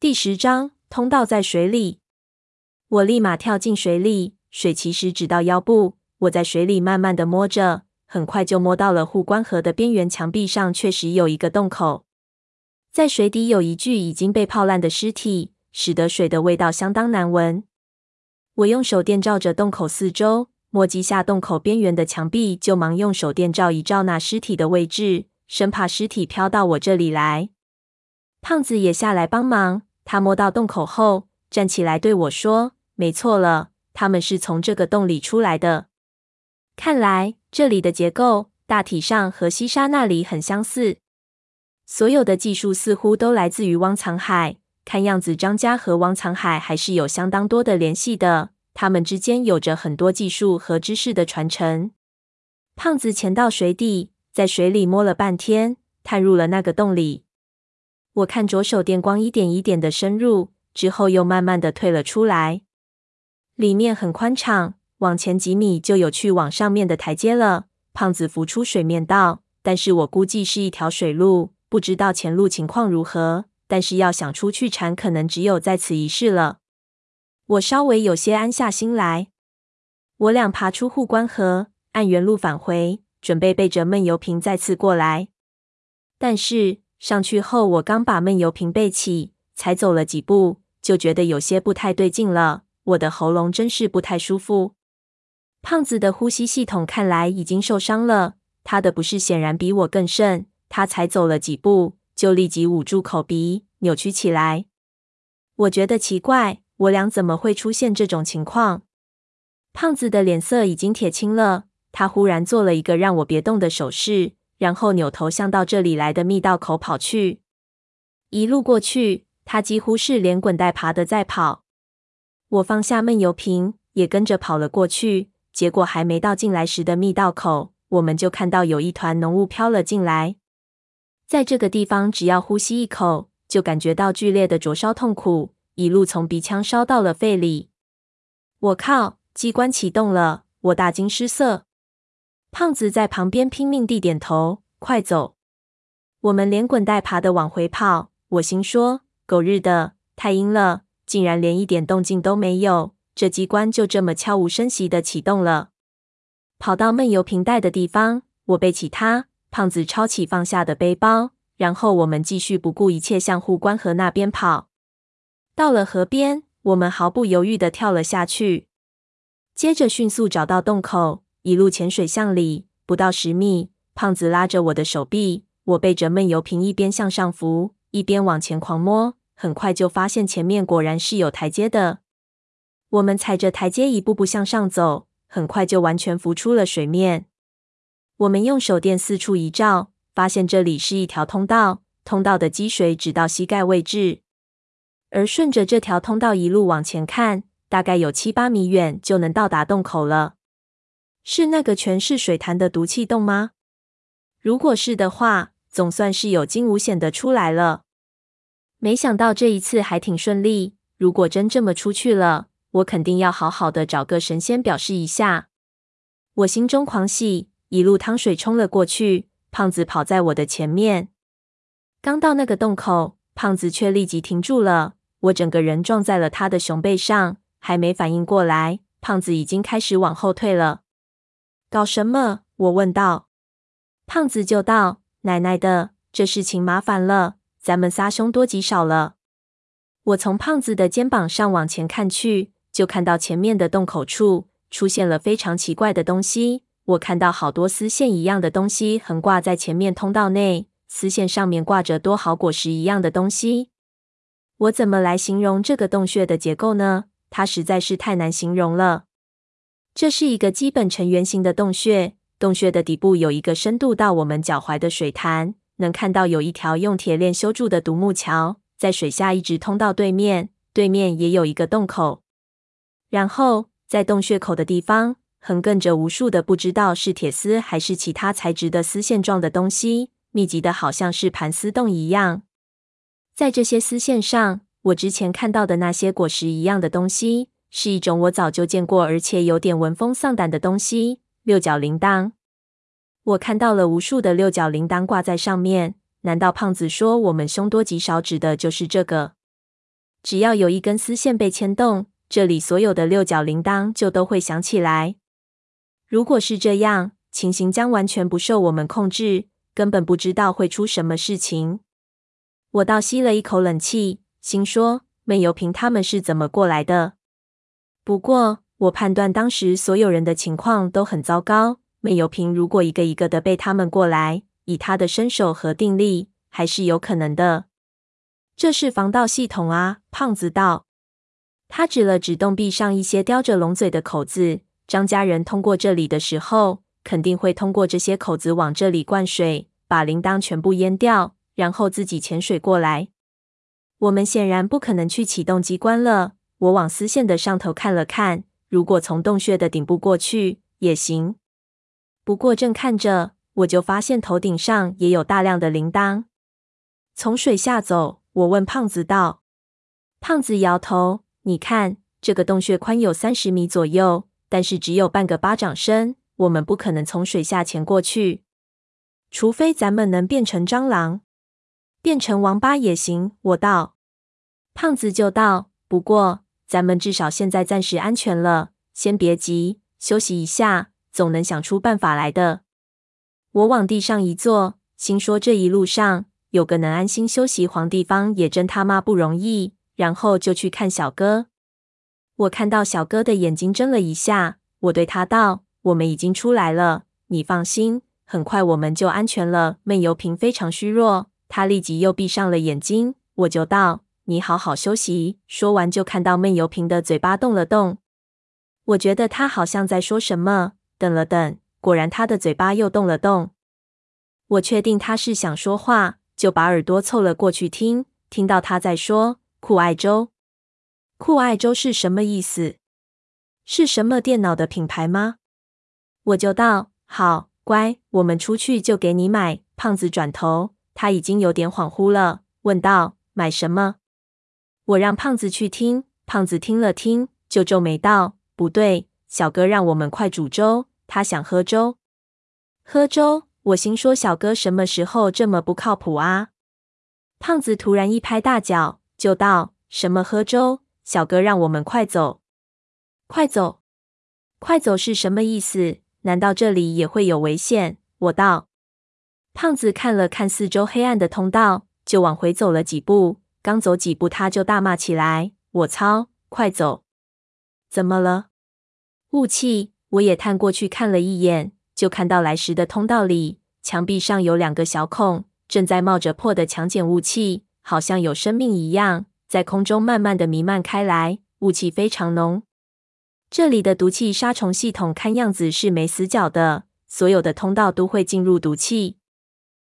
第十章，通道在水里。我立马跳进水里，水其实只到腰部。我在水里慢慢的摸着，很快就摸到了护关河的边缘墙壁上，确实有一个洞口。在水底有一具已经被泡烂的尸体，使得水的味道相当难闻。我用手电照着洞口四周，摸几下洞口边缘的墙壁，就忙用手电照一照那尸体的位置，生怕尸体飘到我这里来。胖子也下来帮忙，他摸到洞口后，站起来对我说：“没错了，他们是从这个洞里出来的。看来这里的结构大体上和西沙那里很相似。所有的技术似乎都来自于汪藏海。”看样子，张家和汪藏海还是有相当多的联系的。他们之间有着很多技术和知识的传承。胖子潜到水底，在水里摸了半天，探入了那个洞里。我看着手电光一点一点的深入，之后又慢慢的退了出来。里面很宽敞，往前几米就有去往上面的台阶了。胖子浮出水面道：“但是我估计是一条水路，不知道前路情况如何。”但是要想出去缠，可能只有在此一试了。我稍微有些安下心来。我俩爬出护关河，按原路返回，准备背着闷油瓶再次过来。但是上去后，我刚把闷油瓶背起，才走了几步，就觉得有些不太对劲了。我的喉咙真是不太舒服。胖子的呼吸系统看来已经受伤了，他的不适显然比我更甚。他才走了几步。就立即捂住口鼻，扭曲起来。我觉得奇怪，我俩怎么会出现这种情况？胖子的脸色已经铁青了，他忽然做了一个让我别动的手势，然后扭头向到这里来的密道口跑去。一路过去，他几乎是连滚带爬的在跑。我放下闷油瓶，也跟着跑了过去。结果还没到进来时的密道口，我们就看到有一团浓雾飘了进来。在这个地方，只要呼吸一口，就感觉到剧烈的灼烧痛苦，一路从鼻腔烧到了肺里。我靠！机关启动了！我大惊失色。胖子在旁边拼命地点头：“快走！”我们连滚带爬的往回跑。我心说：“狗日的，太阴了，竟然连一点动静都没有，这机关就这么悄无声息地启动了。”跑到闷油瓶带的地方，我背起它。胖子抄起放下的背包，然后我们继续不顾一切向护关河那边跑。到了河边，我们毫不犹豫地跳了下去，接着迅速找到洞口，一路潜水向里。不到十米，胖子拉着我的手臂，我背着闷油瓶一边向上浮，一边往前狂摸。很快就发现前面果然是有台阶的。我们踩着台阶一步步向上走，很快就完全浮出了水面。我们用手电四处一照，发现这里是一条通道，通道的积水只到膝盖位置。而顺着这条通道一路往前看，大概有七八米远就能到达洞口了。是那个全是水潭的毒气洞吗？如果是的话，总算是有惊无险的出来了。没想到这一次还挺顺利。如果真这么出去了，我肯定要好好的找个神仙表示一下。我心中狂喜。一路汤水冲了过去，胖子跑在我的前面。刚到那个洞口，胖子却立即停住了。我整个人撞在了他的熊背上，还没反应过来，胖子已经开始往后退了。搞什么？我问道。胖子就道：“奶奶的，这事情麻烦了，咱们仨凶多吉少了。”我从胖子的肩膀上往前看去，就看到前面的洞口处出现了非常奇怪的东西。我看到好多丝线一样的东西横挂在前面通道内，丝线上面挂着多好果实一样的东西。我怎么来形容这个洞穴的结构呢？它实在是太难形容了。这是一个基本呈圆形的洞穴，洞穴的底部有一个深度到我们脚踝的水潭，能看到有一条用铁链修筑的独木桥，在水下一直通到对面，对面也有一个洞口。然后在洞穴口的地方，横亘着无数的不知道是铁丝还是其他材质的丝线状的东西，密集的好像是盘丝洞一样。在这些丝线上，我之前看到的那些果实一样的东西，是一种我早就见过而且有点闻风丧胆的东西——六角铃铛。我看到了无数的六角铃铛挂在上面。难道胖子说我们凶多吉少指的就是这个？只要有一根丝线被牵动，这里所有的六角铃铛就都会响起来。如果是这样，情形将完全不受我们控制，根本不知道会出什么事情。我倒吸了一口冷气，心说：闷油瓶他们是怎么过来的？不过，我判断当时所有人的情况都很糟糕。闷油瓶如果一个一个的被他们过来，以他的身手和定力，还是有可能的。这是防盗系统啊，胖子道。他指了指洞壁上一些叼着龙嘴的口子。张家人通过这里的时候，肯定会通过这些口子往这里灌水，把铃铛全部淹掉，然后自己潜水过来。我们显然不可能去启动机关了。我往丝线的上头看了看，如果从洞穴的顶部过去也行。不过正看着，我就发现头顶上也有大量的铃铛。从水下走。我问胖子道：“胖子摇头，你看这个洞穴宽有三十米左右，但是只有半个巴掌深，我们不可能从水下潜过去，除非咱们能变成蟑螂，变成王八也行。”我道。胖子就道：“不过咱们至少现在暂时安全了，先别急，休息一下，总能想出办法来的。”我往地上一坐，心说这一路上。有个能安心休息黄地方也真他妈不容易。然后就去看小哥。我看到小哥的眼睛睁了一下，我对他道：“我们已经出来了，你放心，很快我们就安全了。”闷油瓶非常虚弱，他立即又闭上了眼睛。我就道：“你好好休息。”说完就看到闷油瓶的嘴巴动了动。我觉得他好像在说什么。等了等，果然他的嘴巴又动了动。我确定他是想说话。就把耳朵凑了过去听，听到他在说“酷爱周”。酷爱周是什么意思？是什么电脑的品牌吗？我就道：“好，乖，我们出去就给你买。”胖子转头，他已经有点恍惚了，问道：“买什么？”我让胖子去听，胖子听了听，就皱眉道：“不对，小哥让我们快煮粥，他想喝粥。喝粥。”我心说：“小哥什么时候这么不靠谱啊？”胖子突然一拍大脚，就道：“什么喝粥？小哥让我们快走，快走，快走是什么意思？难道这里也会有危险？”我道。胖子看了看四周黑暗的通道，就往回走了几步。刚走几步，他就大骂起来：“我操！快走！怎么了？雾气！”我也探过去看了一眼。就看到来时的通道里，墙壁上有两个小孔，正在冒着破的强碱雾气，好像有生命一样，在空中慢慢的弥漫开来，雾气非常浓。这里的毒气杀虫系统看样子是没死角的，所有的通道都会进入毒气。